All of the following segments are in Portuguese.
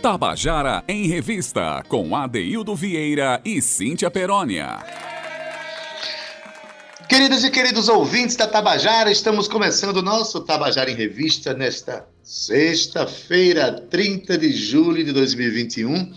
Tabajara em Revista, com Adeildo Vieira e Cíntia Perónia. Queridos e queridos ouvintes da Tabajara, estamos começando o nosso Tabajara em Revista nesta sexta-feira, 30 de julho de 2021.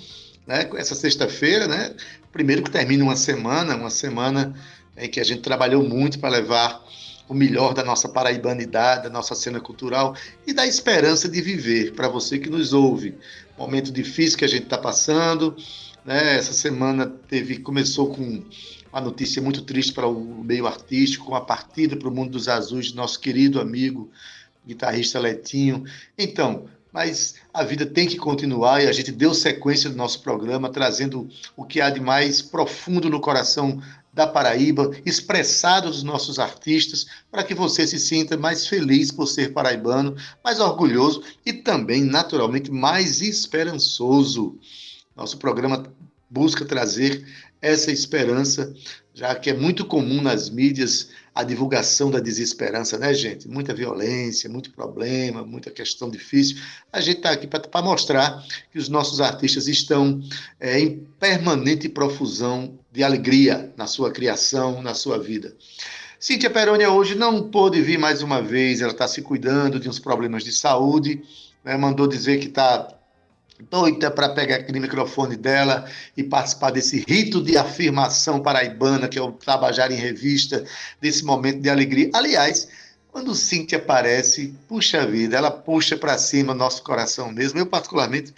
Né? Essa sexta-feira, né? Primeiro que termina uma semana, uma semana em que a gente trabalhou muito para levar o melhor da nossa paraibanidade, da nossa cena cultural e da esperança de viver para você que nos ouve. Momento difícil que a gente está passando, né? Essa semana teve começou com uma notícia muito triste para o meio artístico, com a partida para o mundo dos azuis de nosso querido amigo guitarrista Letinho. Então, mas a vida tem que continuar e a gente deu sequência do nosso programa trazendo o que há de mais profundo no coração da Paraíba, expressado dos nossos artistas, para que você se sinta mais feliz por ser paraibano, mais orgulhoso e também, naturalmente, mais esperançoso. Nosso programa busca trazer essa esperança, já que é muito comum nas mídias a divulgação da desesperança, né, gente? Muita violência, muito problema, muita questão difícil. A gente está aqui para mostrar que os nossos artistas estão é, em permanente profusão de alegria na sua criação, na sua vida. Cíntia Perônia hoje não pôde vir mais uma vez, ela está se cuidando de uns problemas de saúde, né? mandou dizer que está doida para pegar aquele microfone dela e participar desse rito de afirmação paraibana, que é o Tabajara em Revista, desse momento de alegria. Aliás, quando Cíntia aparece, puxa vida, ela puxa para cima nosso coração mesmo. Eu, particularmente,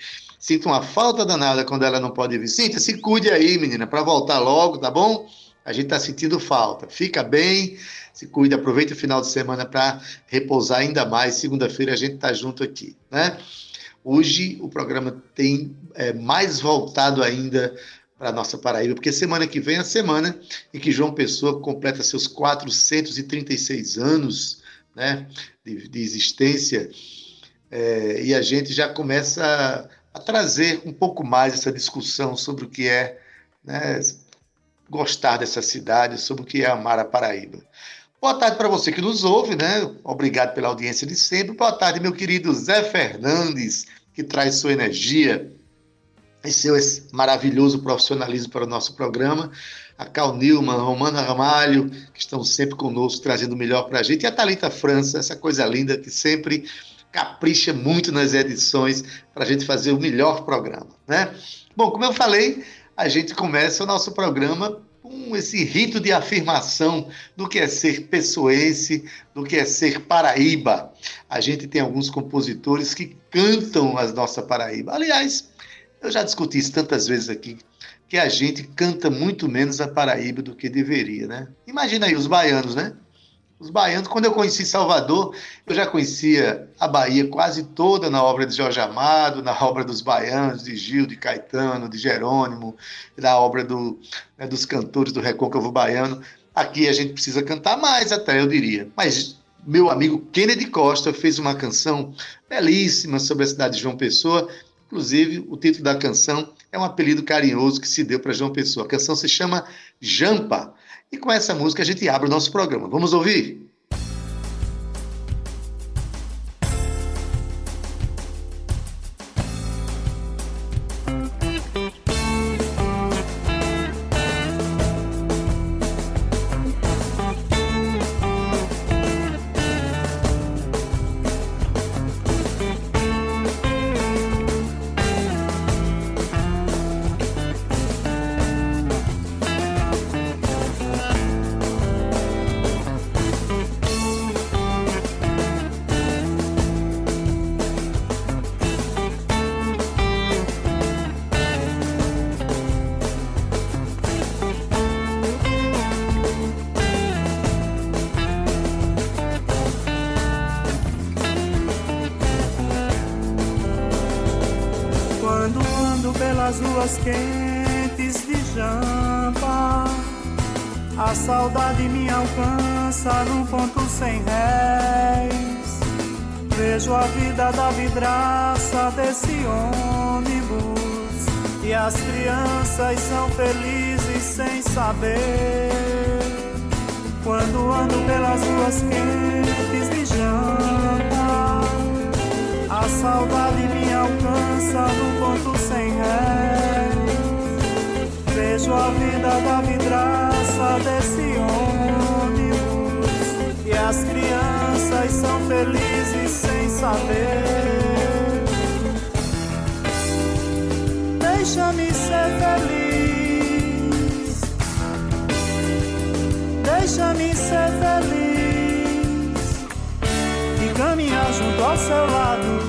sinto uma falta danada quando ela não pode vir. Cíntia, se cuide aí, menina, para voltar logo, tá bom? A gente está sentindo falta. Fica bem, se cuide, aproveita o final de semana para repousar ainda mais. Segunda-feira a gente está junto aqui, né? Hoje o programa tem é, mais voltado ainda para a nossa Paraíba, porque semana que vem é a semana em que João Pessoa completa seus 436 anos né, de, de existência, é, e a gente já começa a, trazer um pouco mais essa discussão sobre o que é né, gostar dessa cidade, sobre o que é amar a Paraíba. Boa tarde para você que nos ouve, né? Obrigado pela audiência de sempre. Boa tarde, meu querido Zé Fernandes, que traz sua energia e seu maravilhoso profissionalismo para o nosso programa. A Cal Nilman, Romana Ramalho, que estão sempre conosco, trazendo o melhor para a gente. E a Thalita França, essa coisa linda que sempre capricha muito nas edições para a gente fazer o melhor programa, né? Bom, como eu falei, a gente começa o nosso programa com esse rito de afirmação do que é ser pessoense, do que é ser Paraíba. A gente tem alguns compositores que cantam as nossa Paraíba. Aliás, eu já discuti isso tantas vezes aqui, que a gente canta muito menos a Paraíba do que deveria, né? Imagina aí os baianos, né? Os baianos, quando eu conheci Salvador, eu já conhecia a Bahia quase toda na obra de Jorge Amado, na obra dos baianos, de Gil, de Caetano, de Jerônimo, na obra do, né, dos cantores do Recôncavo Baiano. Aqui a gente precisa cantar mais, até eu diria. Mas meu amigo Kennedy Costa fez uma canção belíssima sobre a cidade de João Pessoa. Inclusive, o título da canção é um apelido carinhoso que se deu para João Pessoa. A canção se chama Jampa. E com essa música a gente abre o nosso programa. Vamos ouvir? Crianças são felizes sem saber. Quando ando pelas ruas quentes de Jampa, a saudade me alcança num ponto sem ré. Vejo a vida da vidraça desse ônibus e as crianças são felizes sem saber. Deixa-me ser feliz. Deixa-me ser feliz. E caminhar junto ao seu lado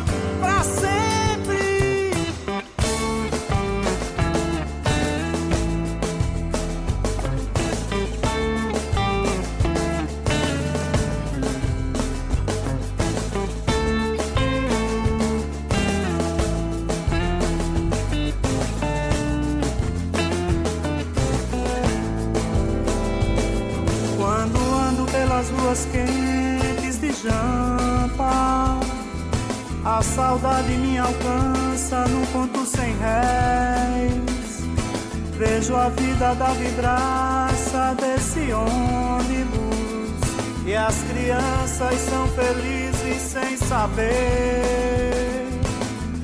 Vejo a vida da vidraça desse ônibus. E as crianças são felizes sem saber.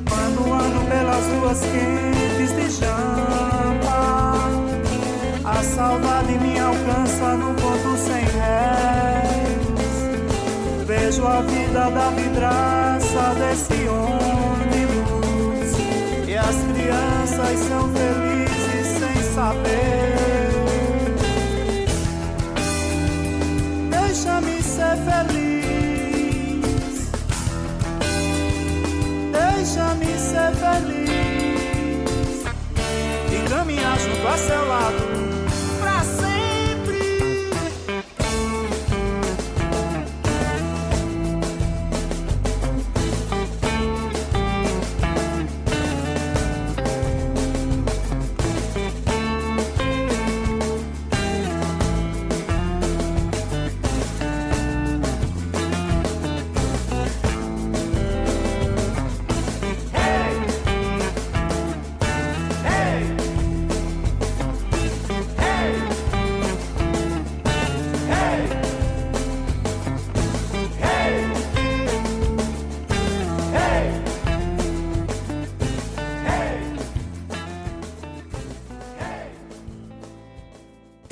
Quando ando pelas ruas quentes de Jampa. A saudade me alcança no ponto sem réis. Vejo a vida da vidraça desse ônibus. E as crianças são felizes Deixa-me ser feliz. Deixa-me ser feliz. E caminhar junto a seu lado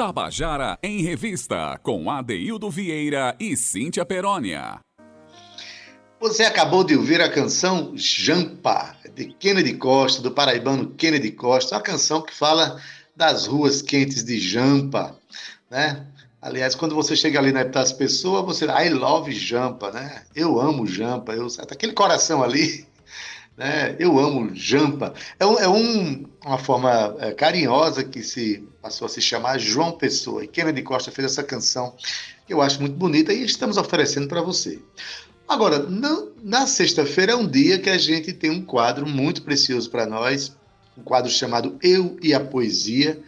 Tabajara em Revista, com Adeildo Vieira e Cíntia Perónia. Você acabou de ouvir a canção Jampa, de Kennedy Costa, do paraibano Kennedy Costa, uma canção que fala das ruas quentes de Jampa, né? Aliás, quando você chega ali na das pessoas, você I love Jampa, né? Eu amo Jampa, eu, aquele coração ali né? Eu amo Jampa. É, é um, uma forma é, carinhosa que se passou a se chamar João Pessoa. E Kennedy Costa fez essa canção que eu acho muito bonita e estamos oferecendo para você. Agora, na, na sexta-feira é um dia que a gente tem um quadro muito precioso para nós, um quadro chamado Eu e a Poesia,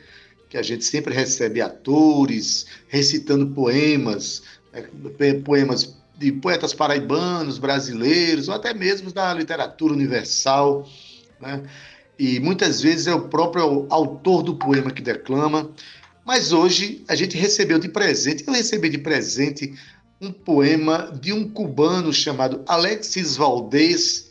que a gente sempre recebe atores recitando poemas, né, poemas de poetas paraibanos, brasileiros, ou até mesmo da literatura universal, né? E muitas vezes é o próprio autor do poema que declama. Mas hoje a gente recebeu de presente, eu recebi de presente um poema de um cubano chamado Alexis Valdez,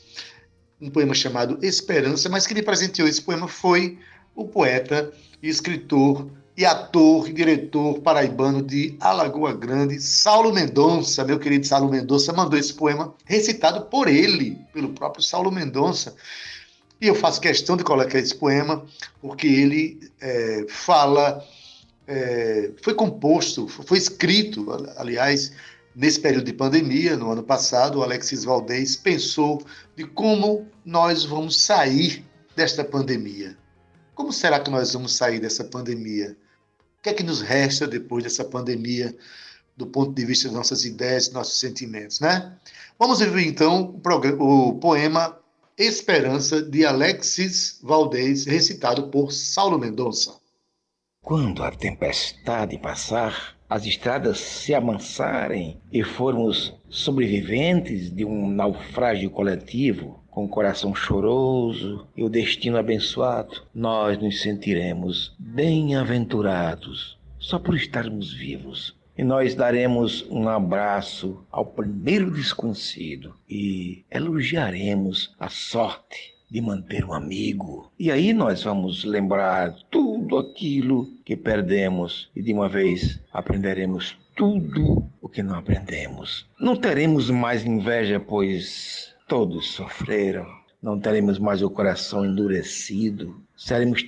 um poema chamado Esperança, mas quem me presenteou esse poema foi o poeta e escritor e ator e diretor paraibano de Alagoa Grande, Saulo Mendonça, meu querido Saulo Mendonça, mandou esse poema recitado por ele, pelo próprio Saulo Mendonça. E eu faço questão de colocar esse poema porque ele é, fala, é, foi composto, foi escrito, aliás, nesse período de pandemia, no ano passado, o Alexis Valdez pensou de como nós vamos sair desta pandemia. Como será que nós vamos sair dessa pandemia? O que é que nos resta depois dessa pandemia, do ponto de vista das nossas ideias, dos nossos sentimentos, né? Vamos ouvir então o, o poema Esperança de Alexis Valdez, recitado por Saulo Mendonça. Quando a tempestade passar, as estradas se amansarem e formos sobreviventes de um naufrágio coletivo, com o coração choroso e o destino abençoado, nós nos sentiremos bem-aventurados só por estarmos vivos. E nós daremos um abraço ao primeiro desconhecido e elogiaremos a sorte de manter um amigo. E aí nós vamos lembrar tudo aquilo que perdemos e de uma vez aprenderemos tudo o que não aprendemos. Não teremos mais inveja, pois todos sofreram. Não teremos mais o coração endurecido. Seremos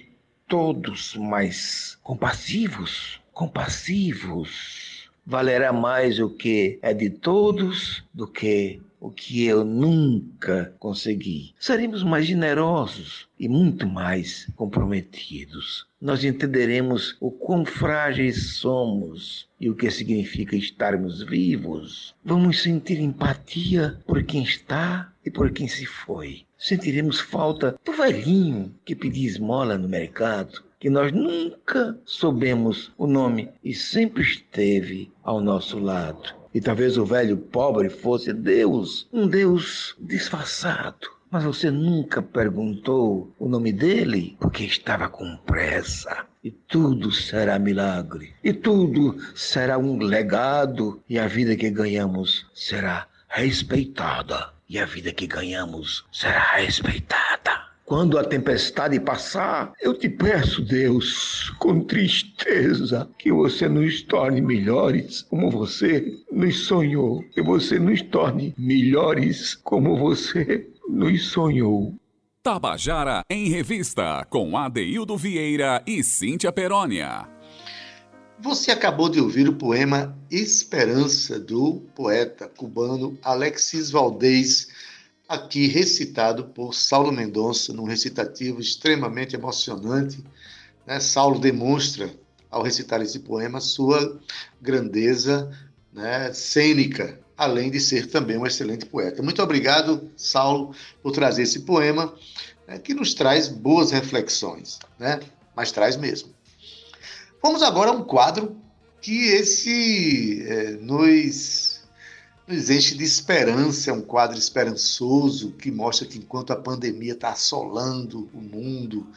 todos mais compassivos, compassivos. Valerá mais o que é de todos do que o que eu nunca consegui. Seremos mais generosos e muito mais comprometidos. Nós entenderemos o quão frágeis somos e o que significa estarmos vivos. Vamos sentir empatia por quem está e por quem se foi. Sentiremos falta do velhinho que pedia esmola no mercado, que nós nunca soubemos o nome e sempre esteve ao nosso lado. E talvez o velho pobre fosse Deus, um Deus disfarçado. Mas você nunca perguntou o nome dele porque estava com pressa. E tudo será milagre. E tudo será um legado. E a vida que ganhamos será respeitada. E a vida que ganhamos será respeitada. Quando a tempestade passar, eu te peço, Deus, com tristeza, que você nos torne melhores como você nos sonhou, que você nos torne melhores como você nos sonhou. Tabajara em Revista, com Adeildo Vieira e Cíntia Perónia. Você acabou de ouvir o poema Esperança, do poeta cubano Alexis Valdez aqui recitado por Saulo Mendonça, num recitativo extremamente emocionante. Né? Saulo demonstra, ao recitar esse poema, sua grandeza né, cênica, além de ser também um excelente poeta. Muito obrigado, Saulo, por trazer esse poema, né, que nos traz boas reflexões, né? mas traz mesmo. Vamos agora a um quadro que esse é, nos nos enche de esperança, é um quadro esperançoso que mostra que enquanto a pandemia está assolando o mundo,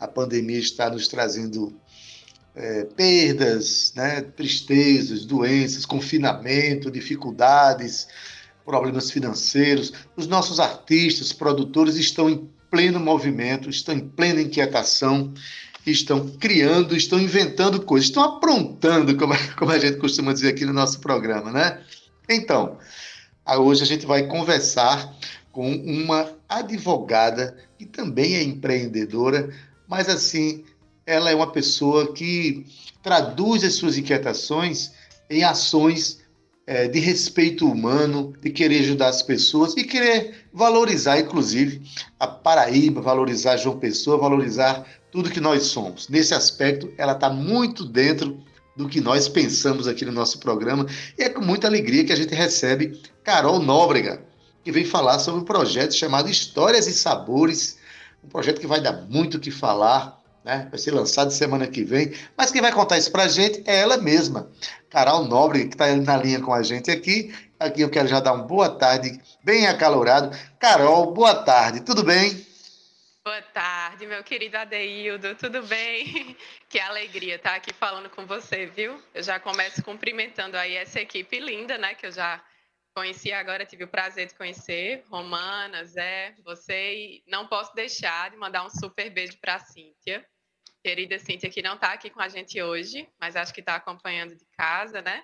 a pandemia está nos trazendo é, perdas, né, tristezas, doenças, confinamento, dificuldades, problemas financeiros. Os nossos artistas, produtores estão em pleno movimento, estão em plena inquietação, estão criando, estão inventando coisas, estão aprontando, como, como a gente costuma dizer aqui no nosso programa, né? Então, hoje a gente vai conversar com uma advogada que também é empreendedora, mas assim, ela é uma pessoa que traduz as suas inquietações em ações é, de respeito humano, de querer ajudar as pessoas e querer valorizar, inclusive, a Paraíba, valorizar João Pessoa, valorizar tudo que nós somos. Nesse aspecto, ela está muito dentro do que nós pensamos aqui no nosso programa. E é com muita alegria que a gente recebe Carol Nóbrega, que vem falar sobre um projeto chamado Histórias e Sabores, um projeto que vai dar muito o que falar, né? vai ser lançado semana que vem, mas quem vai contar isso para a gente é ela mesma, Carol Nóbrega, que está na linha com a gente aqui. Aqui eu quero já dar uma boa tarde, bem acalorado. Carol, boa tarde, tudo bem? Boa tarde, meu querido Adeildo, tudo bem? Que alegria estar aqui falando com você, viu? Eu já começo cumprimentando aí essa equipe linda, né? Que eu já conheci agora, tive o prazer de conhecer, Romana, Zé, você, e não posso deixar de mandar um super beijo para a Cíntia, querida Cíntia, que não está aqui com a gente hoje, mas acho que está acompanhando de casa, né?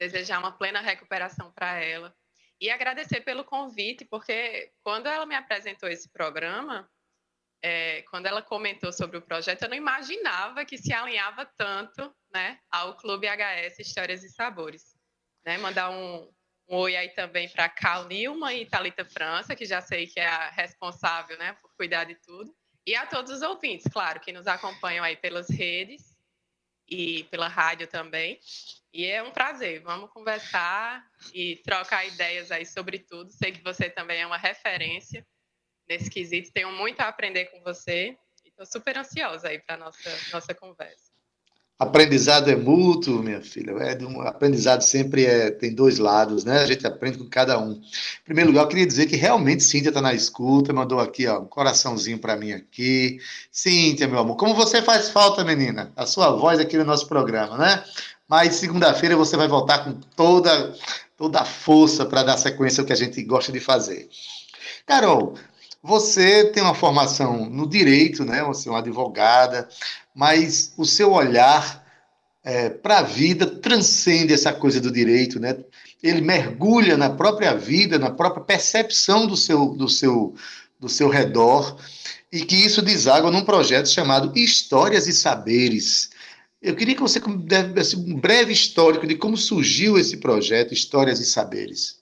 Desejar uma plena recuperação para ela. E agradecer pelo convite, porque quando ela me apresentou esse programa, é, quando ela comentou sobre o projeto, eu não imaginava que se alinhava tanto né, ao Clube HS Histórias e Sabores. Né? Mandar um, um oi aí também para Cal Nilma e Talita França, que já sei que é a responsável né, por cuidar de tudo. E a todos os ouvintes, claro, que nos acompanham aí pelas redes e pela rádio também. E é um prazer. Vamos conversar e trocar ideias aí sobre tudo. Sei que você também é uma referência nesse quesito. Tenho muito a aprender com você estou super ansiosa aí para nossa nossa conversa. Aprendizado é mútuo, minha filha. É um, aprendizado sempre é, tem dois lados, né? A gente aprende com cada um. Em primeiro lugar, eu queria dizer que realmente Cíntia está na escuta, mandou aqui ó, um coraçãozinho para mim aqui. Cíntia, meu amor, como você faz falta, menina? A sua voz aqui no nosso programa, né? Mas segunda-feira você vai voltar com toda, toda a força para dar sequência ao que a gente gosta de fazer. Carol, você tem uma formação no direito, né? Você é uma advogada, mas o seu olhar é, para a vida transcende essa coisa do direito, né? Ele mergulha na própria vida, na própria percepção do seu, do seu, do seu redor, e que isso deságua num projeto chamado Histórias e Saberes. Eu queria que você desse um breve histórico de como surgiu esse projeto Histórias e Saberes.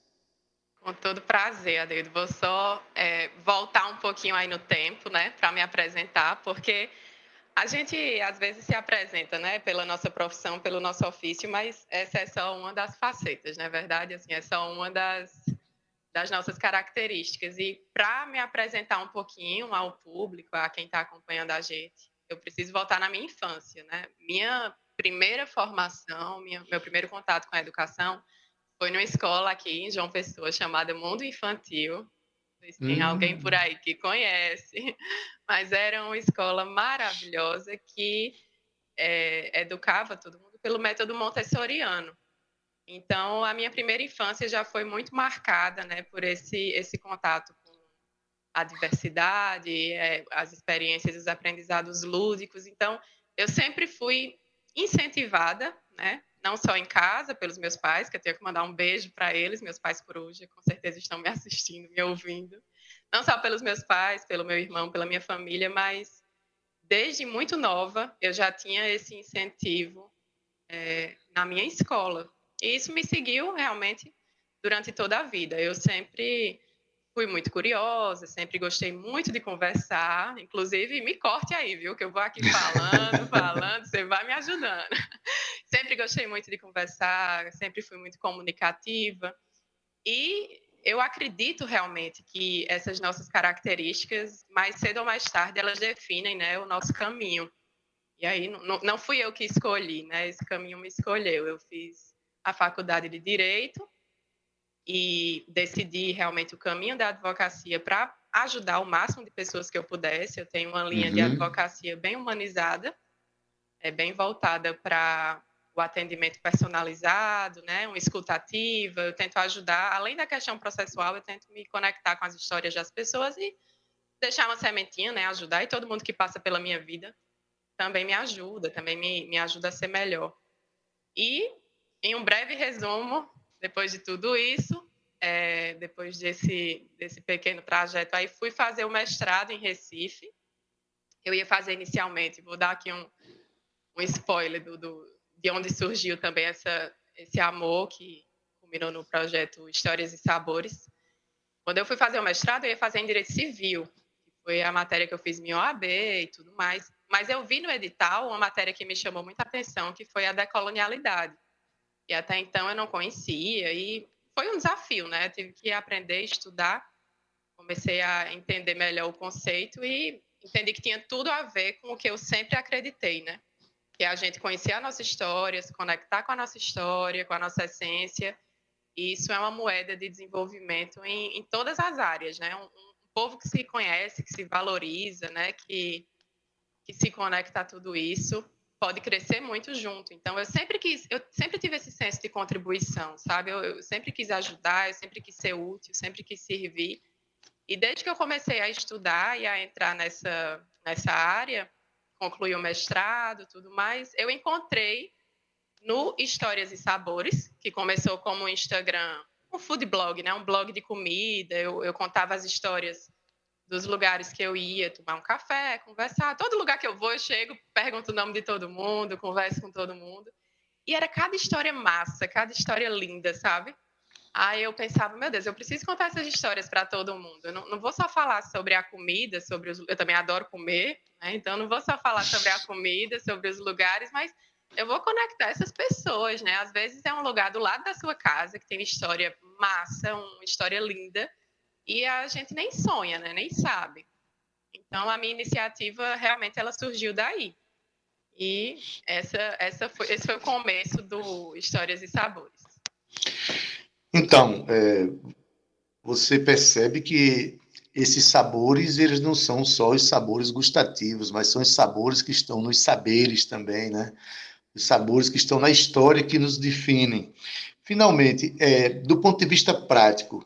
Com todo prazer, Adeildo. Vou só é, voltar um pouquinho aí no tempo, né, para me apresentar, porque a gente às vezes se apresenta, né, pela nossa profissão, pelo nosso ofício, mas essa é só uma das facetas, na é verdade, assim, é só uma das, das nossas características. E para me apresentar um pouquinho ao público, a quem está acompanhando a gente, eu preciso voltar na minha infância, né? Minha primeira formação, minha, meu primeiro contato com a educação foi numa escola aqui em João Pessoa chamada Mundo Infantil. Se tem hum. alguém por aí que conhece, mas era uma escola maravilhosa que é, educava todo mundo pelo método montessoriano. Então, a minha primeira infância já foi muito marcada né, por esse, esse contato com a diversidade, é, as experiências, os aprendizados lúdicos. Então, eu sempre fui incentivada né, não só em casa, pelos meus pais, que eu tenho que mandar um beijo para eles, meus pais por hoje, com certeza estão me assistindo, me ouvindo. Não só pelos meus pais, pelo meu irmão, pela minha família, mas desde muito nova eu já tinha esse incentivo é, na minha escola. E isso me seguiu realmente durante toda a vida. Eu sempre fui muito curiosa, sempre gostei muito de conversar. Inclusive, me corte aí, viu? Que eu vou aqui falando, falando, você vai me ajudando. Sempre gostei muito de conversar, sempre fui muito comunicativa. E eu acredito realmente que essas nossas características, mais cedo ou mais tarde, elas definem né, o nosso caminho. E aí, não, não fui eu que escolhi, né? Esse caminho me escolheu. Eu fiz a faculdade de Direito, e decidi realmente o caminho da advocacia para ajudar o máximo de pessoas que eu pudesse. Eu tenho uma linha uhum. de advocacia bem humanizada, é bem voltada para o atendimento personalizado, né, uma escutativa. Eu tento ajudar, além da questão processual, eu tento me conectar com as histórias das pessoas e deixar uma sementinha, né, ajudar. E todo mundo que passa pela minha vida também me ajuda, também me, me ajuda a ser melhor. E, em um breve resumo, depois de tudo isso, é, depois desse, desse pequeno trajeto aí, fui fazer o mestrado em Recife. Eu ia fazer inicialmente, vou dar aqui um, um spoiler do, do, de onde surgiu também essa, esse amor que culminou no projeto Histórias e Sabores. Quando eu fui fazer o mestrado, eu ia fazer em Direito Civil, que foi a matéria que eu fiz em OAB e tudo mais. Mas eu vi no edital uma matéria que me chamou muita atenção, que foi a decolonialidade. E até então eu não conhecia e foi um desafio, né? Eu tive que aprender, estudar, comecei a entender melhor o conceito e entendi que tinha tudo a ver com o que eu sempre acreditei, né? Que é a gente conhecer a nossa história, se conectar com a nossa história, com a nossa essência. E isso é uma moeda de desenvolvimento em, em todas as áreas, né? Um, um, povo que se conhece, que se valoriza, né? Que, que se conecta a tudo isso pode crescer muito junto. Então, eu sempre quis, eu sempre tive esse senso de contribuição, sabe? Eu, eu, sempre quis ajudar, eu sempre quis ser útil, sempre quis servir. E desde que eu comecei a estudar e a entrar nessa, nessa área, concluí o mestrado, tudo mais, eu encontrei no Histórias e Sabores, que começou como um Instagram, um food blog, né? Um blog de comida. Eu, eu contava as histórias dos lugares que eu ia tomar um café, conversar. Todo lugar que eu vou, eu chego, pergunto o nome de todo mundo, converso com todo mundo. E era cada história massa, cada história linda, sabe? Aí eu pensava, meu Deus, eu preciso contar essas histórias para todo mundo. Eu não, não, vou só falar sobre a comida, sobre os. Eu também adoro comer, né? Então não vou só falar sobre a comida, sobre os lugares, mas eu vou conectar essas pessoas, né? Às vezes é um lugar do lado da sua casa que tem história massa, uma história linda e a gente nem sonha, né? nem sabe. Então, a minha iniciativa realmente ela surgiu daí. E essa, essa foi, esse foi o começo do Histórias e Sabores. Então, é, você percebe que esses sabores, eles não são só os sabores gustativos, mas são os sabores que estão nos saberes também, né? Os sabores que estão na história que nos definem. Finalmente, é, do ponto de vista prático,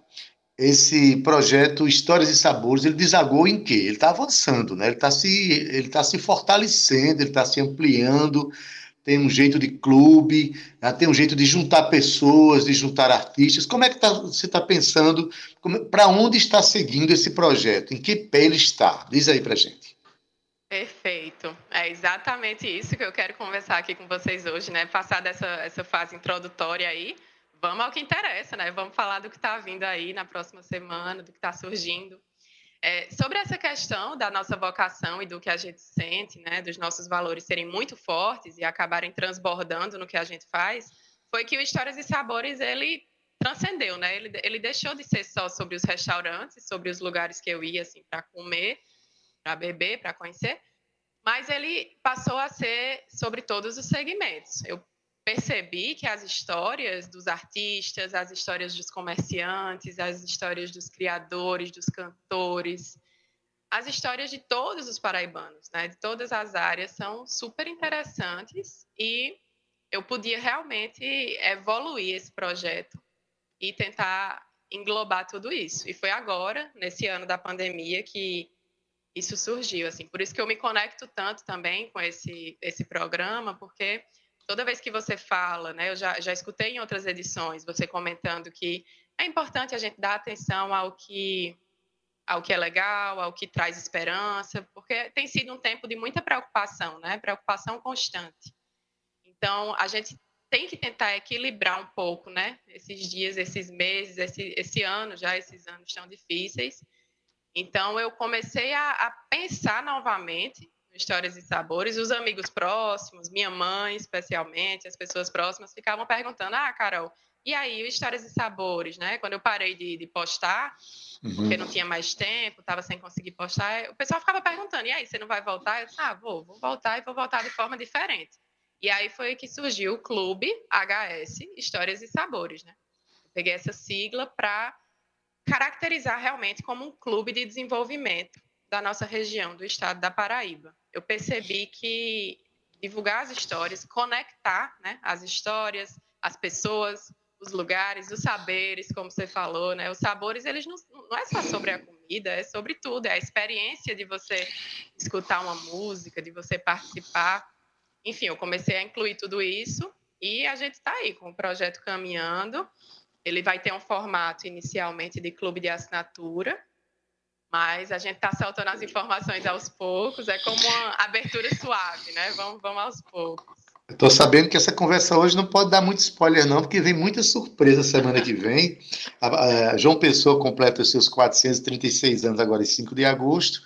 esse projeto Histórias e Sabores, ele desagou em quê? Ele está avançando, né? Ele está se, ele tá se fortalecendo, ele está se ampliando, tem um jeito de clube, né? tem um jeito de juntar pessoas, de juntar artistas. Como é que tá, você está pensando, para onde está seguindo esse projeto? Em que pé ele está? Diz aí para gente. Perfeito. É exatamente isso que eu quero conversar aqui com vocês hoje, né? Passar dessa essa fase introdutória aí, vamos ao que interessa, né? Vamos falar do que está vindo aí na próxima semana, do que está surgindo. É, sobre essa questão da nossa vocação e do que a gente sente, né, dos nossos valores serem muito fortes e acabarem transbordando no que a gente faz, foi que o Histórias e Sabores ele transcendeu, né? Ele, ele deixou de ser só sobre os restaurantes, sobre os lugares que eu ia assim para comer, para beber, para conhecer, mas ele passou a ser sobre todos os segmentos. Eu percebi que as histórias dos artistas, as histórias dos comerciantes, as histórias dos criadores, dos cantores, as histórias de todos os paraibanos, né, de todas as áreas, são super interessantes e eu podia realmente evoluir esse projeto e tentar englobar tudo isso. E foi agora, nesse ano da pandemia, que isso surgiu. Assim, por isso que eu me conecto tanto também com esse, esse programa, porque toda vez que você fala, né, eu já, já escutei em outras edições você comentando que é importante a gente dar atenção ao que ao que é legal, ao que traz esperança, porque tem sido um tempo de muita preocupação, né? Preocupação constante. Então, a gente tem que tentar equilibrar um pouco, né? Esses dias, esses meses, esse, esse ano já, esses anos tão difíceis. Então, eu comecei a, a pensar novamente Histórias e Sabores, os amigos próximos, minha mãe especialmente, as pessoas próximas ficavam perguntando: Ah, Carol, e aí, Histórias e Sabores, né? Quando eu parei de, de postar, uhum. porque não tinha mais tempo, estava sem conseguir postar, o pessoal ficava perguntando: E aí, você não vai voltar? Eu disse: Ah, vou, vou voltar e vou voltar de forma diferente. E aí foi que surgiu o Clube HS Histórias e Sabores, né? Eu peguei essa sigla para caracterizar realmente como um clube de desenvolvimento da nossa região, do estado da Paraíba. Eu percebi que divulgar as histórias, conectar né, as histórias, as pessoas, os lugares, os saberes, como você falou, né? Os sabores, eles não, não é só sobre a comida, é sobre tudo, é a experiência de você escutar uma música, de você participar. Enfim, eu comecei a incluir tudo isso e a gente está aí com o projeto caminhando. Ele vai ter um formato inicialmente de clube de assinatura, mas a gente está soltando as informações aos poucos, é como uma abertura suave, né? Vamos, vamos aos poucos. Estou sabendo que essa conversa hoje não pode dar muito spoiler, não, porque vem muita surpresa semana que vem. A, a João Pessoa completa os seus 436 anos agora em 5 de agosto,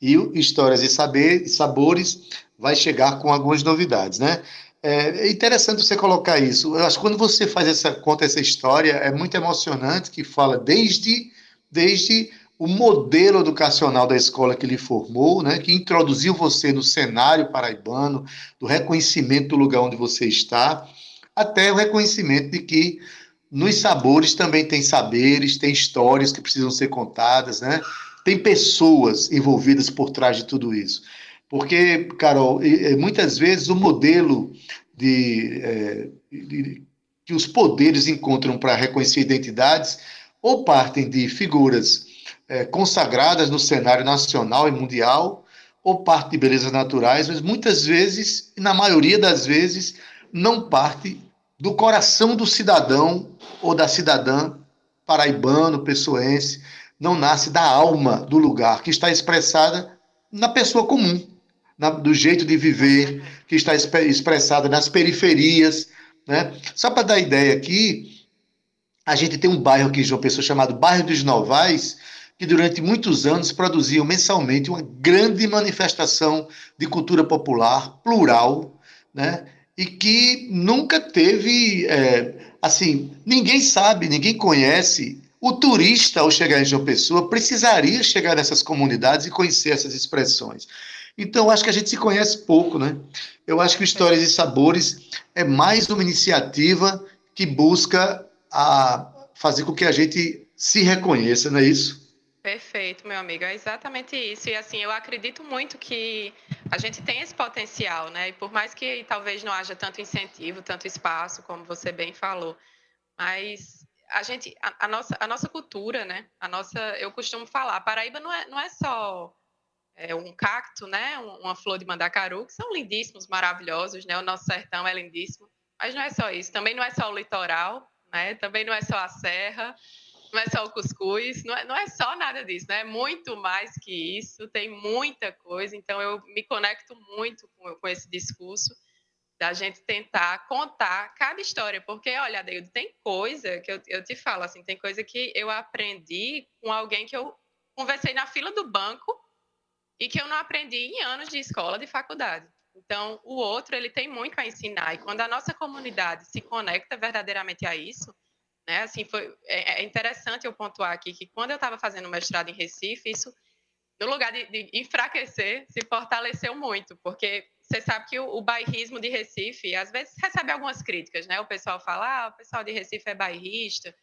e o Histórias e Saber, Sabores vai chegar com algumas novidades, né? É interessante você colocar isso. Eu acho que quando você faz essa conta essa história, é muito emocionante que fala desde desde o modelo educacional da escola que lhe formou, né, que introduziu você no cenário paraibano, do reconhecimento do lugar onde você está, até o reconhecimento de que nos sabores também tem saberes, tem histórias que precisam ser contadas, né? Tem pessoas envolvidas por trás de tudo isso. Porque, Carol, muitas vezes o modelo de, é, de que os poderes encontram para reconhecer identidades ou partem de figuras é, consagradas no cenário nacional e mundial, ou parte de belezas naturais, mas muitas vezes, na maioria das vezes, não parte do coração do cidadão ou da cidadã paraibano, pessoense, não nasce da alma do lugar, que está expressada na pessoa comum, na, do jeito de viver, que está expressada nas periferias. Né? Só para dar ideia aqui, a gente tem um bairro aqui João Pessoa chamado Bairro dos Novais, que durante muitos anos produziam mensalmente uma grande manifestação de cultura popular, plural, né? e que nunca teve, é, assim, ninguém sabe, ninguém conhece. O turista, ao chegar em João Pessoa, precisaria chegar nessas comunidades e conhecer essas expressões. Então, acho que a gente se conhece pouco, né? Eu acho que Histórias e Sabores é mais uma iniciativa que busca a fazer com que a gente se reconheça, não é isso? Perfeito, meu amigo. É exatamente isso. E assim, eu acredito muito que a gente tem esse potencial, né? E por mais que talvez não haja tanto incentivo, tanto espaço, como você bem falou, mas a gente, a, a, nossa, a nossa cultura, né? A nossa, eu costumo falar, Paraíba não é, não é só é, um cacto, né? Uma flor de mandacaru, que são lindíssimos, maravilhosos, né? O nosso sertão é lindíssimo, mas não é só isso. Também não é só o litoral, né? Também não é só a serra, não é só o cuscuz, não é, não é só nada disso, né? É muito mais que isso, tem muita coisa. Então eu me conecto muito com, com esse discurso da gente tentar contar cada história, porque, olha, Adeildo, tem coisa que eu, eu te falo, assim, tem coisa que eu aprendi com alguém que eu conversei na fila do banco e que eu não aprendi em anos de escola, de faculdade. Então, o outro, ele tem muito a ensinar, e quando a nossa comunidade se conecta verdadeiramente a isso, né, assim, foi, é, é interessante eu pontuar aqui que quando eu estava fazendo mestrado em Recife, isso, no lugar de, de enfraquecer, se fortaleceu muito, porque você sabe que o, o bairrismo de Recife, às vezes, recebe algumas críticas, né? O pessoal fala, ah, o pessoal de Recife é bairrista,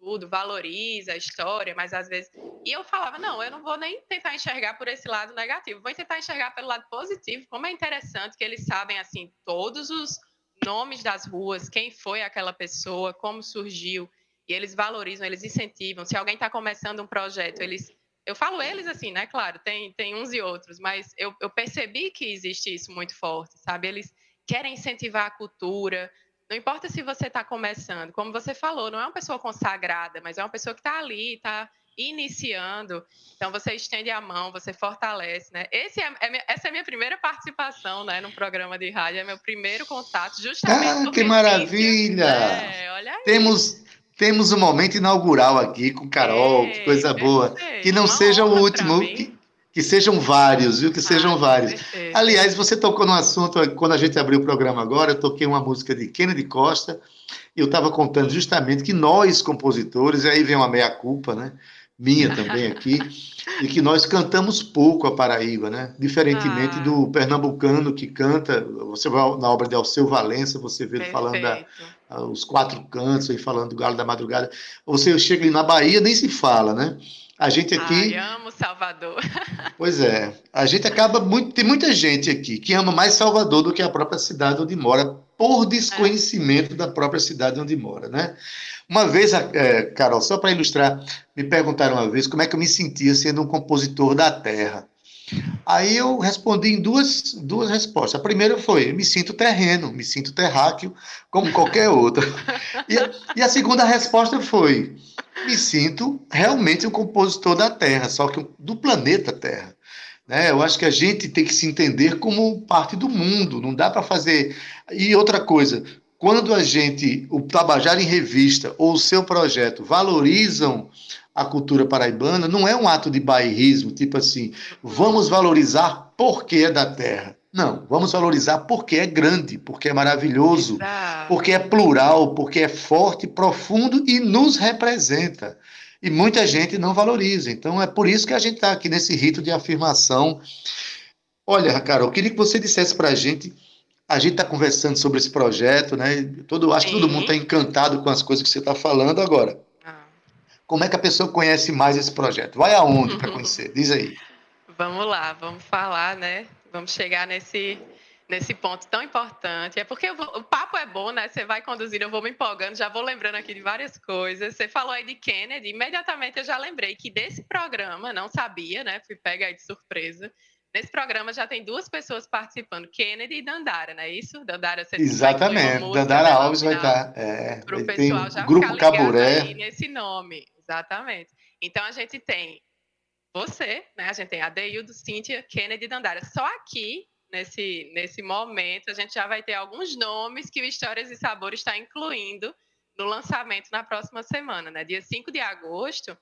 tudo, valoriza a história, mas às vezes. E eu falava, não, eu não vou nem tentar enxergar por esse lado negativo, vou tentar enxergar pelo lado positivo. Como é interessante que eles sabem, assim, todos os nomes das ruas, quem foi aquela pessoa, como surgiu, e eles valorizam, eles incentivam. Se alguém está começando um projeto, eles eu falo eles assim, né? Claro, tem, tem uns e outros, mas eu, eu percebi que existe isso muito forte, sabe? Eles querem incentivar a cultura. Não importa se você está começando, como você falou, não é uma pessoa consagrada, mas é uma pessoa que está ali, está iniciando. Então você estende a mão, você fortalece, né? Esse é, é, essa é a minha primeira participação, né, no programa de rádio, é meu primeiro contato, justamente. Ah, que maravilha! É, olha aí. Temos temos um momento inaugural aqui com Carol, é, que coisa boa. Que não seja o último, que, que, sejam vários, viu? Que sejam ah, vários. Aliás, você tocou no assunto, quando a gente abriu o programa agora, eu toquei uma música de Kennedy Costa, e eu estava contando justamente que nós, compositores, e aí vem uma meia-culpa, né? Minha também aqui, e que nós cantamos pouco a Paraíba, né? Diferentemente ah. do pernambucano que canta, você vai na obra de Alceu Valença, você vê ele falando da, os quatro cantos aí falando do Galo da Madrugada. Você chega ali na Bahia, nem se fala, né? A gente aqui. Ai, amo Salvador. Pois é. A gente acaba muito. Tem muita gente aqui que ama mais Salvador do que a própria cidade onde mora, por desconhecimento é. da própria cidade onde mora, né? Uma vez, é, Carol, só para ilustrar, me perguntaram uma vez como é que eu me sentia sendo um compositor da terra. Aí eu respondi em duas, duas respostas. A primeira foi: me sinto terreno, me sinto terráqueo, como qualquer outro. E a, e a segunda resposta foi: me sinto realmente um compositor da Terra, só que do planeta Terra. Né? Eu acho que a gente tem que se entender como parte do mundo, não dá para fazer. E outra coisa, quando a gente, o Tabajara em Revista ou o seu projeto valorizam a cultura paraibana não é um ato de bairrismo, tipo assim, vamos valorizar porque é da terra. Não, vamos valorizar porque é grande, porque é maravilhoso, porque é plural, porque é forte, profundo e nos representa. E muita gente não valoriza. Então é por isso que a gente está aqui nesse rito de afirmação. Olha, Carol, eu queria que você dissesse para a gente. A gente está conversando sobre esse projeto, né? Todo, acho que todo mundo está encantado com as coisas que você está falando agora. Como é que a pessoa conhece mais esse projeto? Vai aonde para conhecer? Diz aí. Vamos lá, vamos falar, né? Vamos chegar nesse nesse ponto tão importante. É porque vou, o papo é bom, né? Você vai conduzindo, eu vou me empolgando, já vou lembrando aqui de várias coisas. Você falou aí de Kennedy, imediatamente eu já lembrei que desse programa, não sabia, né? Fui pega aí de surpresa. Nesse programa já tem duas pessoas participando, Kennedy e Dandara, não é isso? Dandara, você Exatamente, Dandara Alves vai estar. É, para o pessoal já Grupo ficar Caburé. aí nesse nome. Exatamente. Então a gente tem você, né? A gente tem Adeildo, Cíntia, Kennedy e Dandara. Só aqui, nesse, nesse momento, a gente já vai ter alguns nomes que o Histórias e Sabores está incluindo no lançamento na próxima semana, né? Dia 5 de agosto,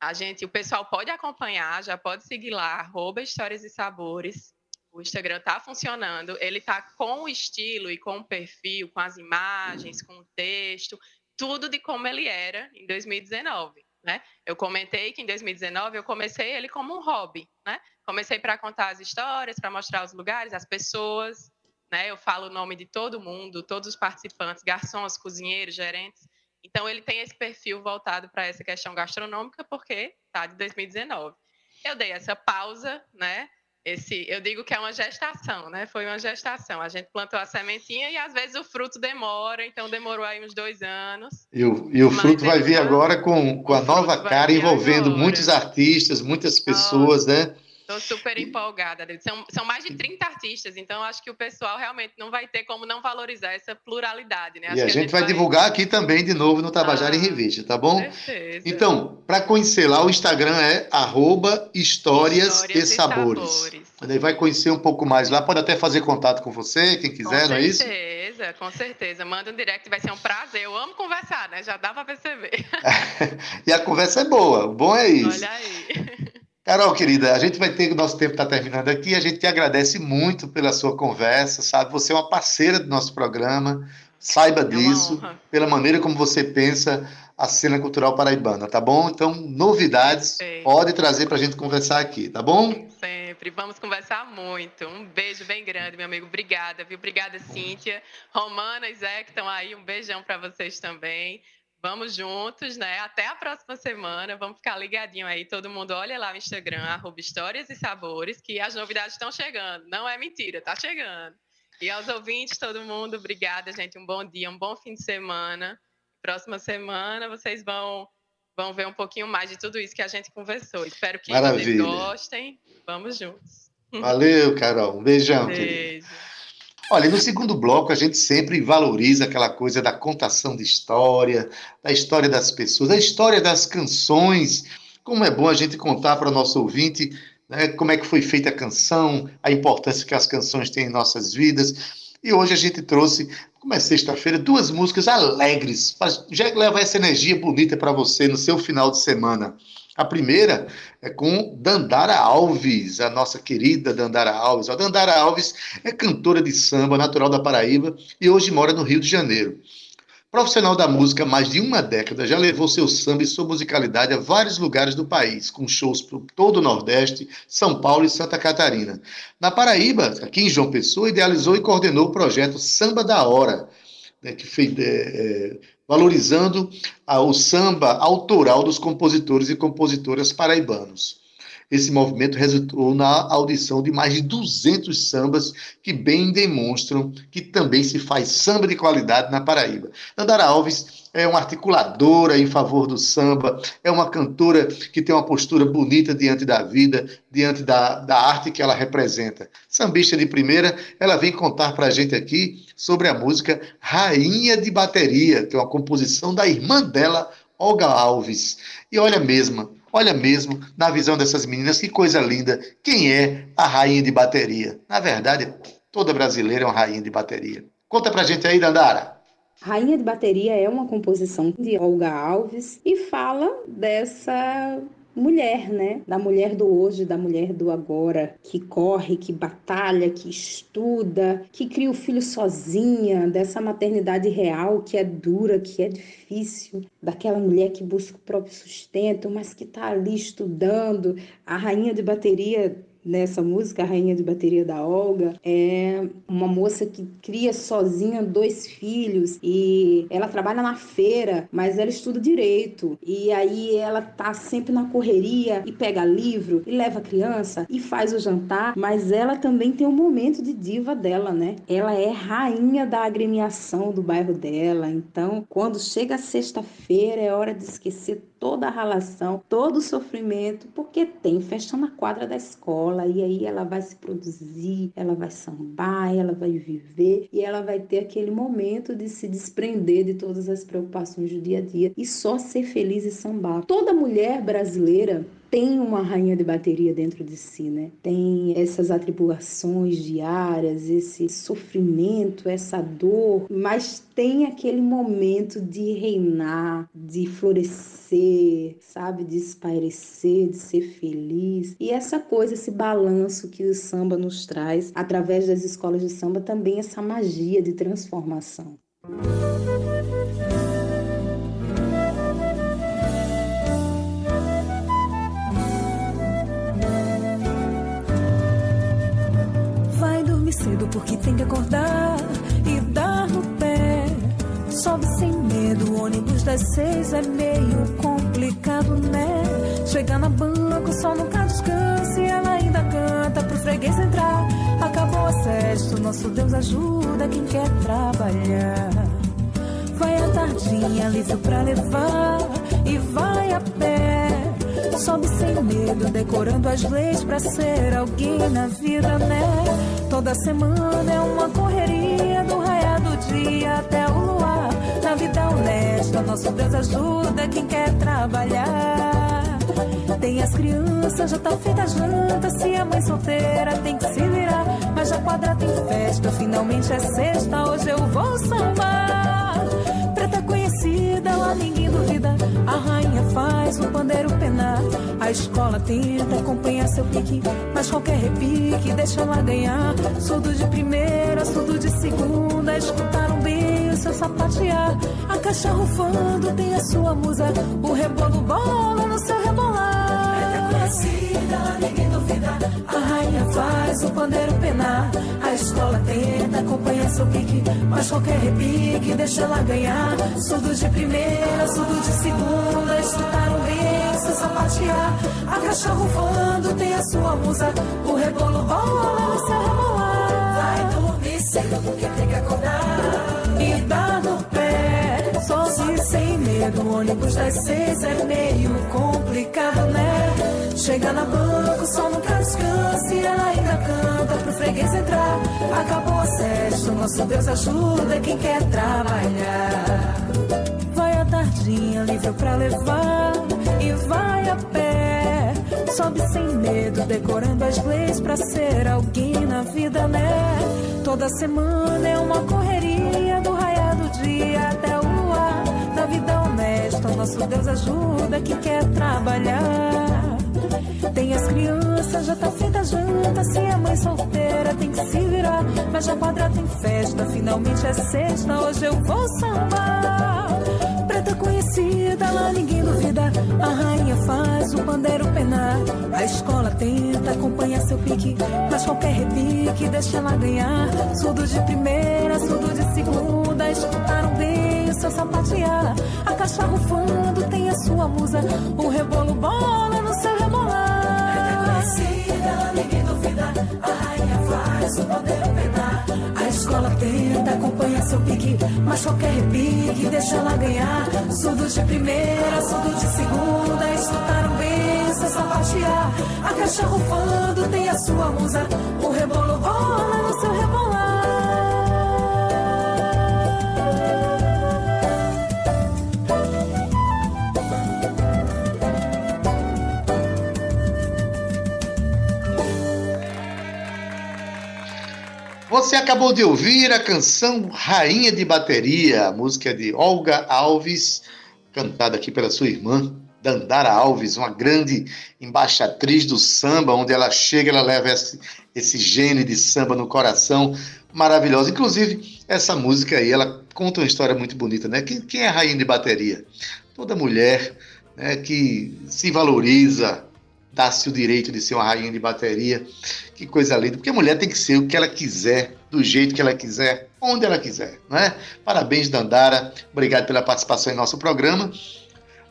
a gente, o pessoal pode acompanhar, já pode seguir lá, arroba Histórias e Sabores. O Instagram está funcionando, ele está com o estilo e com o perfil, com as imagens, com o texto, tudo de como ele era em 2019. Né? Eu comentei que em 2019 eu comecei ele como um hobby, né? Comecei para contar as histórias, para mostrar os lugares, as pessoas, né? Eu falo o nome de todo mundo, todos os participantes, garçons, cozinheiros, gerentes. Então ele tem esse perfil voltado para essa questão gastronômica porque tá de 2019. Eu dei essa pausa, né? Esse, eu digo que é uma gestação, né? Foi uma gestação. A gente plantou a sementinha e às vezes o fruto demora, então demorou aí uns dois anos. E o, e o fruto vai vir agora com, com a nova cara, envolvendo agora. muitos artistas, muitas pessoas, né? Estou super empolgada. São, são mais de 30 artistas, então acho que o pessoal realmente não vai ter como não valorizar essa pluralidade. Né? e a, a, gente, vai, vai, divulgar aqui também de novo no Tabajara ah, em Revista, tá bom? Certeza. Então, para conhecer lá, o Instagram é arroba histórias, histórias e, sabores. e sabores. Daí vai conhecer um pouco mais lá, pode até fazer contato com você, quem quiser, com não é isso? Com certeza, com certeza. Manda um direct, vai ser um prazer. Eu amo conversar, né? Já dá para perceber. e a conversa é boa, o bom é isso. Olha aí. Carol, querida, a gente vai ter, o nosso tempo está terminando aqui, a gente te agradece muito pela sua conversa, sabe? Você é uma parceira do nosso programa, saiba é disso, pela maneira como você pensa a cena cultural paraibana, tá bom? Então, novidades, pode trazer para a gente conversar aqui, tá bom? Sempre, vamos conversar muito. Um beijo bem grande, meu amigo. Obrigada, viu? Obrigada, Cíntia. Romana e Zé, que estão aí, um beijão para vocês também. Vamos juntos, né? Até a próxima semana. Vamos ficar ligadinho aí. Todo mundo olha lá no Instagram, arroba Histórias e Sabores, que as novidades estão chegando. Não é mentira, tá chegando. E aos ouvintes, todo mundo, obrigada, gente. Um bom dia, um bom fim de semana. Próxima semana vocês vão, vão ver um pouquinho mais de tudo isso que a gente conversou. Espero que Maravilha. vocês gostem. Vamos juntos. Valeu, Carol. Um beijão. Beijo. Querido. Olha, no segundo bloco a gente sempre valoriza aquela coisa da contação de história, da história das pessoas, da história das canções. Como é bom a gente contar para o nosso ouvinte né, como é que foi feita a canção, a importância que as canções têm em nossas vidas. E hoje a gente trouxe, como é sexta-feira, duas músicas alegres, já leva essa energia bonita para você no seu final de semana. A primeira é com Dandara Alves, a nossa querida Dandara Alves. A Dandara Alves é cantora de samba, natural da Paraíba e hoje mora no Rio de Janeiro. Profissional da música há mais de uma década, já levou seu samba e sua musicalidade a vários lugares do país, com shows por todo o Nordeste, São Paulo e Santa Catarina. Na Paraíba, aqui em João Pessoa, idealizou e coordenou o projeto Samba da Hora, né, que fez, é, é, valorizando a, o samba autoral dos compositores e compositoras paraibanos. Esse movimento resultou na audição de mais de 200 sambas que bem demonstram que também se faz samba de qualidade na Paraíba. Andara Alves é uma articuladora em favor do samba, é uma cantora que tem uma postura bonita diante da vida, diante da, da arte que ela representa. Sambista de primeira, ela vem contar para a gente aqui sobre a música Rainha de Bateria, que é uma composição da irmã dela, Olga Alves. E olha mesmo, Olha mesmo, na visão dessas meninas, que coisa linda. Quem é a rainha de bateria? Na verdade, toda brasileira é uma rainha de bateria. Conta pra gente aí, Dandara. Rainha de Bateria é uma composição de Olga Alves e fala dessa mulher, né? Da mulher do hoje, da mulher do agora, que corre, que batalha, que estuda, que cria o filho sozinha, dessa maternidade real que é dura, que é difícil, daquela mulher que busca o próprio sustento, mas que está ali estudando. A rainha de bateria nessa música, a Rainha de Bateria da Olga, é uma moça que cria sozinha dois filhos e ela trabalha na feira, mas ela estuda direito. E aí ela tá sempre na correria e pega livro e leva a criança e faz o jantar, mas ela também tem um momento de diva dela, né? Ela é rainha da agremiação do bairro dela. Então, quando chega sexta-feira, é hora de esquecer toda a relação, todo o sofrimento, porque tem festa na quadra da escola e aí ela vai se produzir, ela vai sambar, ela vai viver e ela vai ter aquele momento de se desprender de todas as preocupações do dia a dia e só ser feliz e sambar. Toda mulher brasileira tem uma rainha de bateria dentro de si, né? Tem essas atribulações diárias, esse sofrimento, essa dor, mas tem aquele momento de reinar, de florescer, sabe? De espairecer, de ser feliz. E essa coisa, esse balanço que o samba nos traz, através das escolas de samba, também essa magia de transformação. Cedo porque tem que acordar e dar no pé. Sobe sem medo, o ônibus das seis é meio complicado, né? Chega na banca, o sol nunca descansa e ela ainda canta pro freguês nosso Deus ajuda quem quer trabalhar. Vai a tardinha, livro pra levar e vai a pé. Sobe sem medo, decorando as leis pra ser alguém na vida, né? Toda semana é uma correria do raiar do dia até o luar. Na vida honesta, nosso Deus ajuda quem quer trabalhar. Tem as crianças, já tá feita a janta. Se a mãe solteira tem que se virar. Mas já quadra tem festa, finalmente é sexta. Hoje eu vou sambar. Preta conhecida, lá ninguém duvida. A rainha faz o. A escola tenta acompanhar seu pique. Mas qualquer repique deixa ela ganhar. Surdo de primeira, surdo de segunda. Escutaram bem o seu sapatear. A caixa rufando tem a sua musa. O rebolo bola no seu rebolar. Conhecida, ninguém duvida. A rainha faz o pandeiro penar. A escola tenta acompanhar seu pique. Mas qualquer repique deixa ela ganhar. Surdo de primeira, surdo de segunda. Escutaram bem seu sapatear. A caixa rufando tem a sua musa. O rebolo bola no rebolar. Vai dormir cedo porque tem que acordar. E dá no pé, sozinho sem medo. Ônibus das seis é meio complicado, né? Chega na banca, o sol nunca descansa. E ela ainda canta pro freguês entrar. Acabou a sesta, nosso Deus ajuda quem quer trabalhar. Vai a tardinha, livre pra levar. E vai a pé, sobe sem medo, decorando as leis pra ser alguém na vida, né? Toda semana é uma correria Deus ajuda quem quer trabalhar. Tem as crianças, já tá feita a janta. Se a mãe solteira tem que se virar. Mas já quadra tem festa, finalmente é sexta. Hoje eu vou sambar. Preta conhecida, lá ninguém duvida. A rainha faz o pandeiro penar. A escola tenta acompanhar seu pique. Mas qualquer repique deixa ela ganhar. Surdo de primeira, surdo de segunda. Escutaram bem o seu sapatear. A caixa rufando tem a sua musa. O rebolo bola no seu rebolar. Conhecida, ninguém duvida. A rainha faz o pandeiro penar. A escola tenta acompanhar seu pique. Mas qualquer repique deixa ela ganhar. Surdo de primeira, surdo de segunda. Escutaram bem o seu sapatear. A caixa rufando tem a sua musa. O rebolo bola Você acabou de ouvir a canção Rainha de Bateria, música de Olga Alves, cantada aqui pela sua irmã, Dandara Alves, uma grande embaixatriz do samba, onde ela chega, ela leva esse, esse gene de samba no coração, maravilhosa. Inclusive, essa música aí, ela conta uma história muito bonita, né? Quem, quem é a rainha de bateria? Toda mulher né, que se valoriza, dá-se o direito de ser uma rainha de bateria. Que coisa linda, porque a mulher tem que ser o que ela quiser, do jeito que ela quiser, onde ela quiser, não é? Parabéns, Dandara, obrigado pela participação em nosso programa.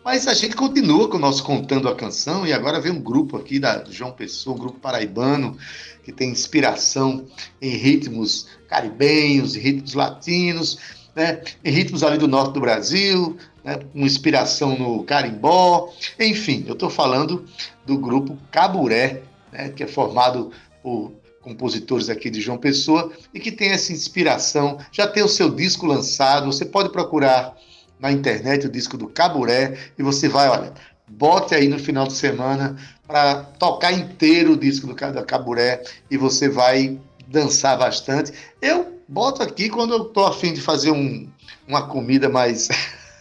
Mas a gente continua com o nosso Contando a Canção e agora vem um grupo aqui da João Pessoa, um grupo paraibano, que tem inspiração em ritmos caribenhos, ritmos latinos, né? em ritmos ali do norte do Brasil, né? com inspiração no carimbó. Enfim, eu estou falando do grupo Caburé, né? que é formado por compositores aqui de João Pessoa e que tem essa inspiração, já tem o seu disco lançado, você pode procurar na internet o disco do Caburé e você vai, olha, bote aí no final de semana para tocar inteiro o disco do Caburé e você vai dançar bastante. Eu boto aqui quando eu tô afim de fazer um, uma comida mais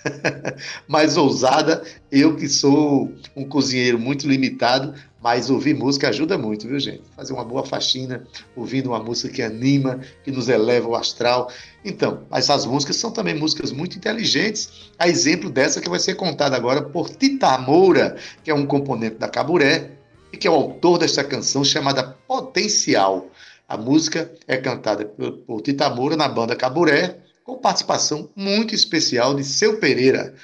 mais ousada, eu que sou um cozinheiro muito limitado, mas ouvir música ajuda muito, viu, gente? Fazer uma boa faxina, ouvindo uma música que anima, que nos eleva o astral. Então, essas músicas são também músicas muito inteligentes. A exemplo dessa que vai ser contada agora por Tita Moura, que é um componente da Caburé e que é o autor desta canção chamada Potencial. A música é cantada por Tita Moura na banda Caburé, com participação muito especial de Seu Pereira.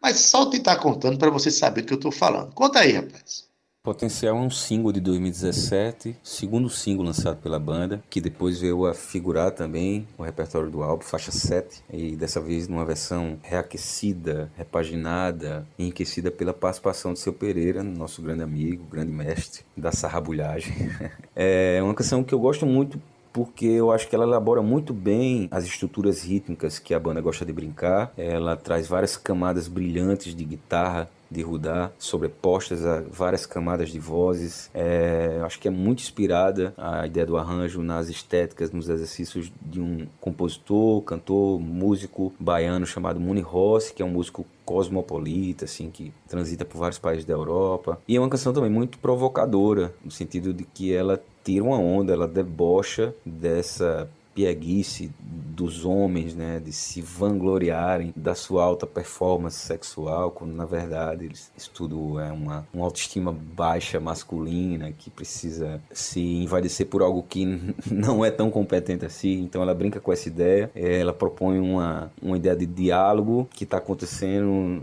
Mas só o Tita contando para você saber do que eu estou falando. Conta aí, rapaz. Potencial é um single de 2017, segundo single lançado pela banda, que depois veio a figurar também no repertório do álbum, faixa 7, e dessa vez numa versão reaquecida, repaginada, enriquecida pela participação de seu Pereira, nosso grande amigo, grande mestre da sarrabulhagem. é uma canção que eu gosto muito porque eu acho que ela elabora muito bem as estruturas rítmicas que a banda gosta de brincar. Ela traz várias camadas brilhantes de guitarra, de Rudá, sobrepostas a várias camadas de vozes. É, acho que é muito inspirada a ideia do arranjo nas estéticas, nos exercícios de um compositor, cantor, músico baiano chamado Muni Rossi, que é um músico cosmopolita, assim, que transita por vários países da Europa. E é uma canção também muito provocadora, no sentido de que ela tira uma onda, ela debocha dessa pieguice dos homens, né, de se vangloriarem da sua alta performance sexual, quando na verdade eles, isso tudo é uma, uma autoestima baixa masculina que precisa se envaidecer por algo que não é tão competente assim. Então ela brinca com essa ideia, ela propõe uma, uma ideia de diálogo que está acontecendo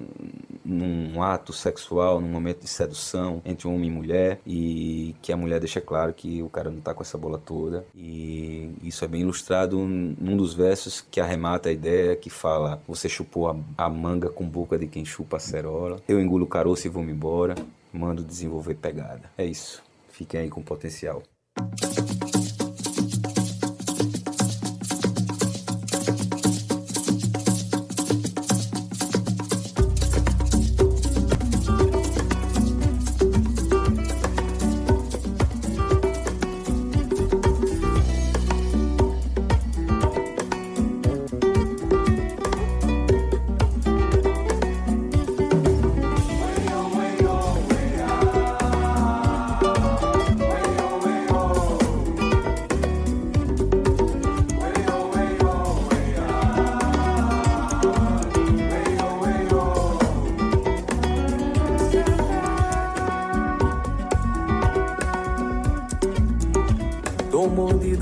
num ato sexual, num momento de sedução entre homem e mulher, e que a mulher deixa claro que o cara não está com essa bola toda. E isso é bem ilustrado num dos versos que arremata a ideia que fala: Você chupou a, a manga com boca de quem chupa a cerola, eu engulo o caroço e vou-me embora, mando desenvolver pegada. É isso. Fiquem aí com potencial.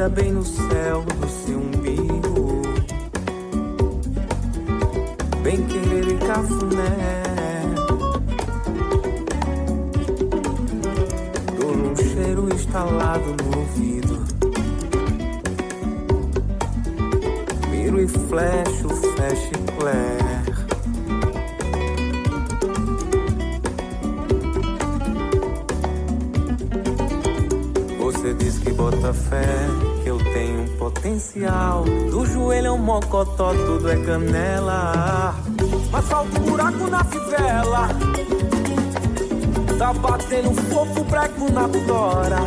Bem no céu do seu umbigo. Bem querer e cafuné. Dou um cheiro instalado no ouvido. Miro e flecho, fecho e clair. Que bota fé tem um potencial. Do joelho é um mocotó, tudo é canela. Mas falta um buraco na fivela. Tá batendo fofo prego na tora.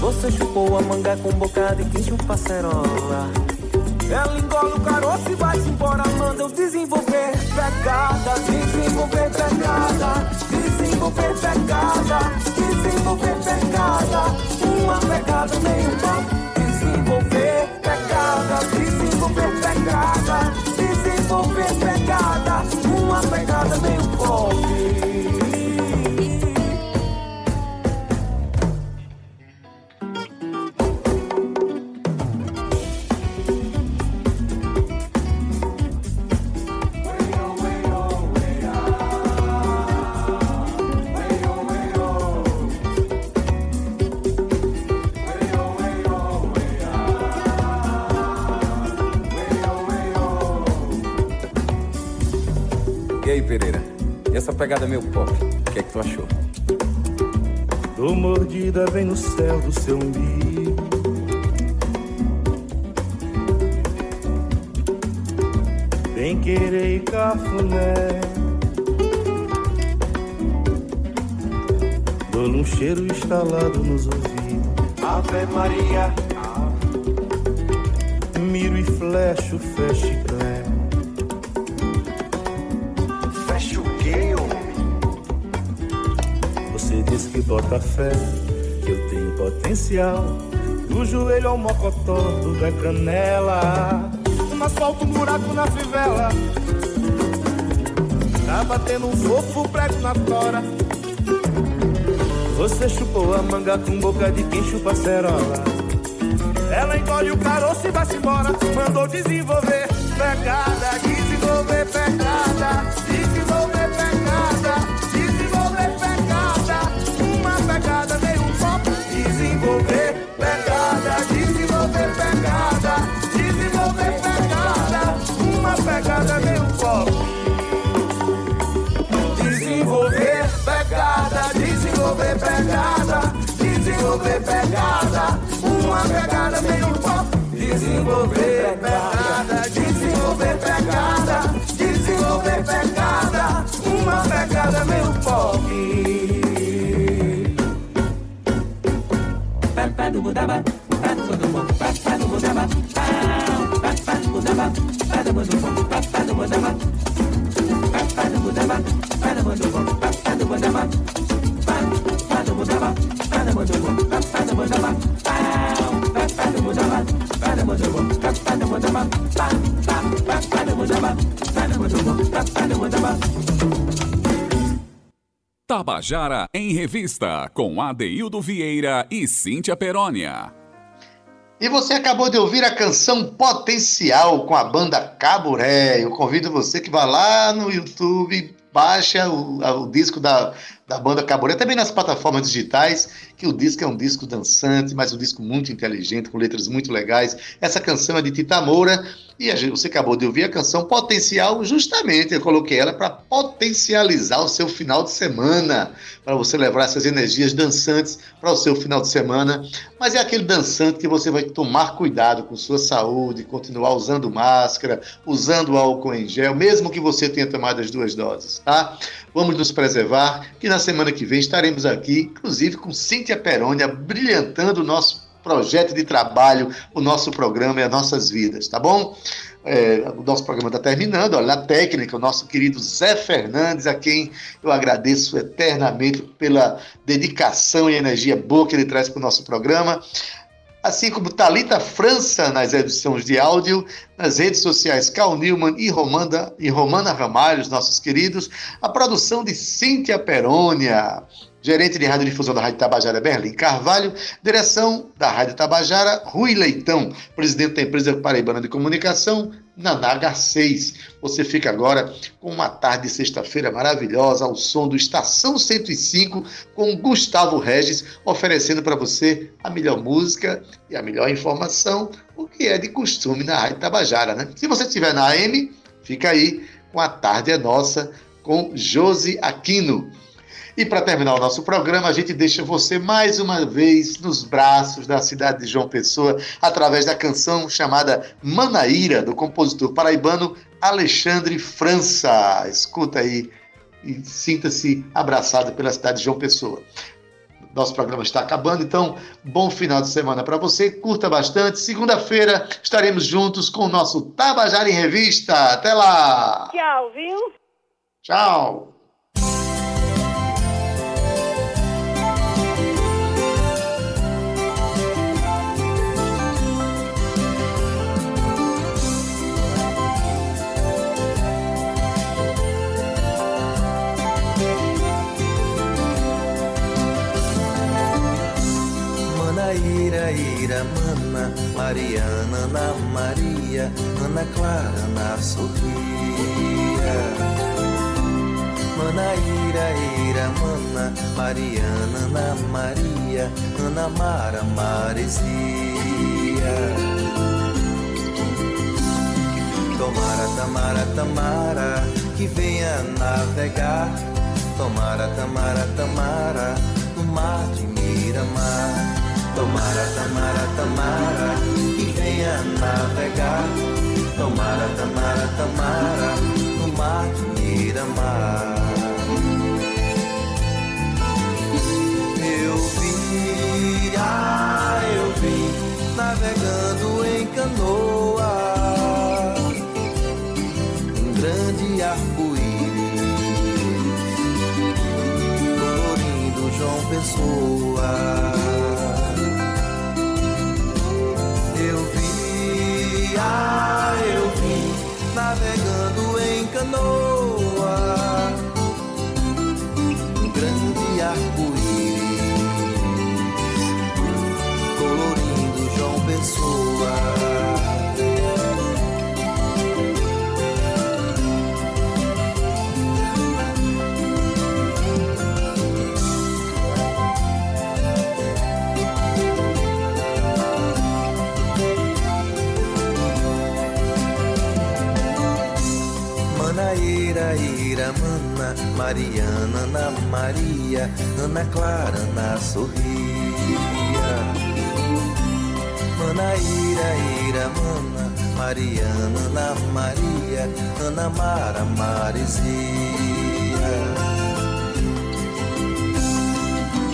Você chupou a manga com boca de quem chupa cerola. Ela engola o caroço e vai embora. Manda eu desenvolver pegada, desenvolver pegada, desenvolver pegada, desenvolver pegada. Uma pegada meio papo pegada meio pop. O que é que tu achou? Tô mordida bem no céu do seu umbigo. Bem querer e cafuné. Dou um cheiro instalado nos ouvidos. Ave Maria. Miro e flecho, fecho e clé. Bota fé, que eu tenho potencial. Do joelho ao mocotó, tudo é canela. No asfalto, um buraco na fivela. Tá batendo um fofo prego na tora. Você chupou a manga com boca de quem chupa cerola. Ela engole o caroço e vai-se embora. Mandou desenvolver pegada, desenvolver pegada. desenvolver pegada, desenvolver pegada, desenvolver pegada, uma pegada meio copo. Desenvolver pegada, desenvolver pegada, desenvolver pegada, uma pegada meio copo. Desenvolver pegada. Tabajara em Revista, com Adeildo Vieira e Cíntia Perónia. E você acabou de ouvir a canção Potencial com a banda Caburé. Eu convido você que vá lá no YouTube, baixa o, o disco da, da banda Caburé, também nas plataformas digitais, que o disco é um disco dançante, mas um disco muito inteligente, com letras muito legais. Essa canção é de Tita Moura e você acabou de ouvir a canção Potencial, justamente eu coloquei ela para potencializar o seu final de semana, para você levar essas energias dançantes para o seu final de semana. Mas é aquele dançante que você vai tomar cuidado com sua saúde, continuar usando máscara, usando álcool em gel, mesmo que você tenha tomado as duas doses, tá? Vamos nos preservar, que na semana que vem estaremos aqui, inclusive com Cíntia Perônia, brilhantando o nosso projeto de trabalho, o nosso programa e as nossas vidas, tá bom? É, o nosso programa está terminando, olha, na técnica, o nosso querido Zé Fernandes, a quem eu agradeço eternamente pela dedicação e energia boa que ele traz para o nosso programa. Assim como Talita França nas edições de áudio, nas redes sociais Cal Newman e Romana, e Romana Ramalho, nossos queridos, a produção de Cíntia Perônia, gerente de radiodifusão da Rádio Tabajara Berlim Carvalho, direção da Rádio Tabajara Rui Leitão, presidente da empresa Paraibana de Comunicação, Nanaga 6. Você fica agora com uma tarde de sexta-feira maravilhosa ao som do Estação 105 com Gustavo Regis oferecendo para você a melhor música e a melhor informação, o que é de costume na Rádio Tabajara, né? Se você estiver na AM, fica aí com a tarde é nossa com Josi Aquino. E para terminar o nosso programa, a gente deixa você mais uma vez nos braços da cidade de João Pessoa, através da canção chamada Manaíra, do compositor paraibano Alexandre França. Escuta aí e sinta-se abraçado pela cidade de João Pessoa. Nosso programa está acabando, então bom final de semana para você, curta bastante. Segunda-feira estaremos juntos com o nosso Tabajara em Revista. Até lá! Tchau, viu? Tchau! Ira, Ira, Mana, Mariana, Ana Maria, Ana Clara, Ana Sorria. Mana, Ira, Ira, Mana, Mariana, Ana Maria, Ana Mara, Maresia. Tomara, Tamara, Tamara, que venha navegar. Tomara, Tamara, Tamara, no mar de Miramar. Tomara, Tamara, Tamara, que venha navegar. Tomara, Tamara, Tamara, no mar de Miramar. Eu vi, ah, eu vi, navegando em canoa. Um grande arco-íris, colorindo João Pessoa. Mariana, Ana Maria, Ana Clara, Ana Sorria. Manaíra, Ira, Mana, Mariana, Ana Maria, Ana Mara, Marizia.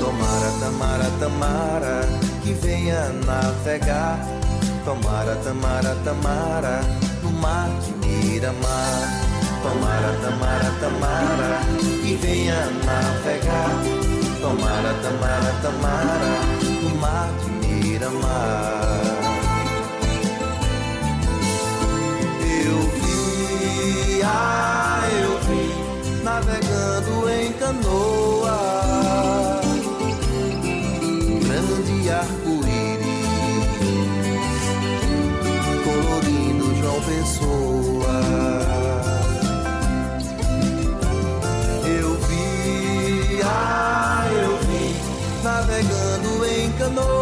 Tomara, Tamara, Tamara, que venha navegar. Tomara, Tamara, Tamara, no mar de Miramar. Tomara, Tamara, Tamara, que venha navegar. Tomara, Tamara, Tamara, no mar de Miramar. Eu vi, ah, eu vi, navegando em canoa. Grande arco-íris, colorindo João Pessoa. navegando em canoa